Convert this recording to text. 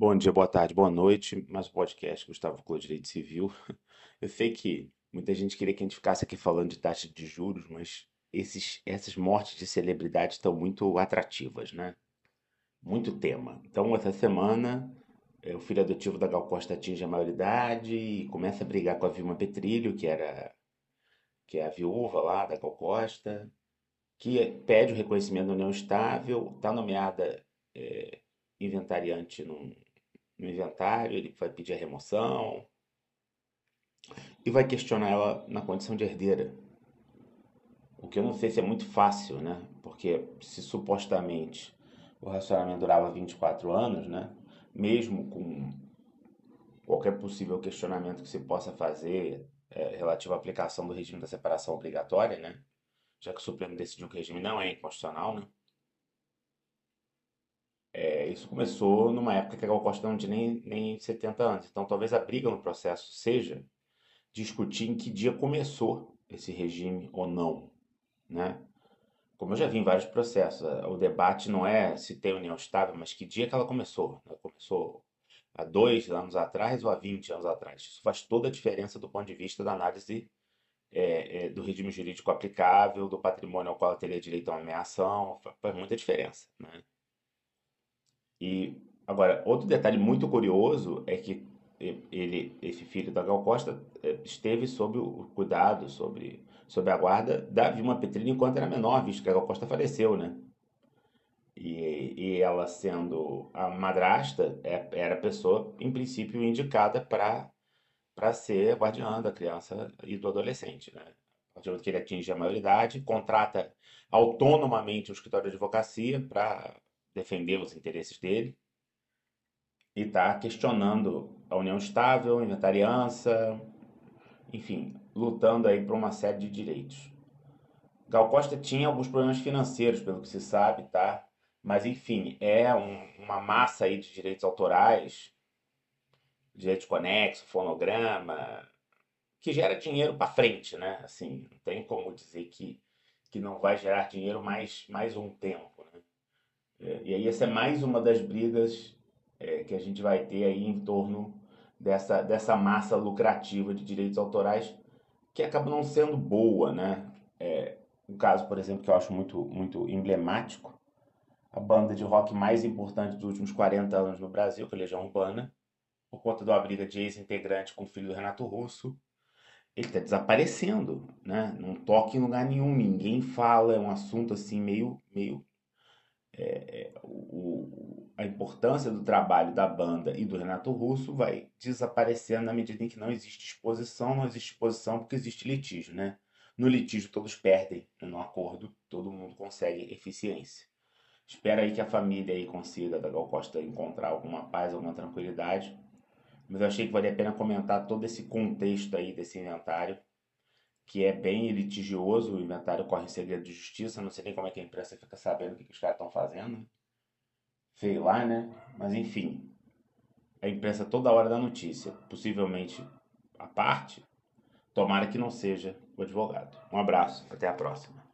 Bom dia, boa tarde, boa noite. Mais um podcast Gustavo Clô Direito Civil. Eu sei que muita gente queria que a gente ficasse aqui falando de taxa de juros, mas esses, essas mortes de celebridades estão muito atrativas, né? Muito tema. Então, essa semana, é, o filho adotivo da Gal Costa atinge a maioridade e começa a brigar com a Vilma Petrilho, que era que é a viúva lá da Gal Costa, que pede o reconhecimento da união estável, está nomeada é, inventariante no, no inventário, ele vai pedir a remoção e vai questionar ela na condição de herdeira. O que eu não sei se é muito fácil, né? Porque se supostamente o relacionamento durava 24 anos, né? Mesmo com qualquer possível questionamento que se possa fazer é, relativo à aplicação do regime da separação obrigatória, né? Já que o Supremo decidiu que o regime não é inconstitucional, né? É, isso começou numa época que a Gal Costa não tinha nem, nem 70 anos. Então, talvez a briga no processo seja discutir em que dia começou esse regime ou não, né? Como eu já vi em vários processos, o debate não é se tem união estável, mas que dia que ela começou. Ela começou há dois anos atrás ou há 20 anos atrás. Isso faz toda a diferença do ponto de vista da análise é, é, do regime jurídico aplicável, do patrimônio ao qual ela teria direito a uma ameação, faz muita diferença, né? E agora, outro detalhe muito curioso é que ele, esse filho da Gal Costa eh, esteve sob o cuidado, sobre, sob a guarda da Vilma Petrini enquanto era menor, visto que a Gal Costa faleceu, né? E, e ela sendo a madrasta, é, era a pessoa, em princípio, indicada para para ser guardiã da criança e do adolescente, né? A partir do que ele atinge a maioridade, contrata autonomamente o escritório de advocacia para defender os interesses dele e está questionando a união estável, inventariança, enfim, lutando aí por uma série de direitos. Gal Costa tinha alguns problemas financeiros, pelo que se sabe, tá? Mas enfim, é um, uma massa aí de direitos autorais, direitos conexo, fonograma, que gera dinheiro para frente, né? Assim, não tem como dizer que, que não vai gerar dinheiro mais, mais um tempo, e aí essa é mais uma das brigas é, que a gente vai ter aí em torno dessa, dessa massa lucrativa de direitos autorais que acaba não sendo boa, né? É, um caso, por exemplo, que eu acho muito, muito emblemático, a banda de rock mais importante dos últimos 40 anos no Brasil, que é a Legião Urbana, por conta de uma briga de ex-integrante com o filho do Renato Russo, ele está desaparecendo, né? Não toca em lugar nenhum, ninguém fala, é um assunto assim meio, meio é, o, a importância do trabalho da banda e do Renato Russo vai desaparecendo na medida em que não existe exposição, não existe exposição porque existe litígio, né? No litígio todos perdem, no acordo todo mundo consegue eficiência. Espero aí que a família aí consiga da Gal Costa encontrar alguma paz, alguma tranquilidade. Mas eu achei que valia a pena comentar todo esse contexto aí desse inventário que é bem litigioso, o inventário corre em segredo de justiça, não sei nem como é que a imprensa fica sabendo o que, que os caras estão fazendo. Sei lá, né? Mas enfim, a imprensa toda hora dá notícia, possivelmente a parte, tomara que não seja o advogado. Um abraço, até a próxima.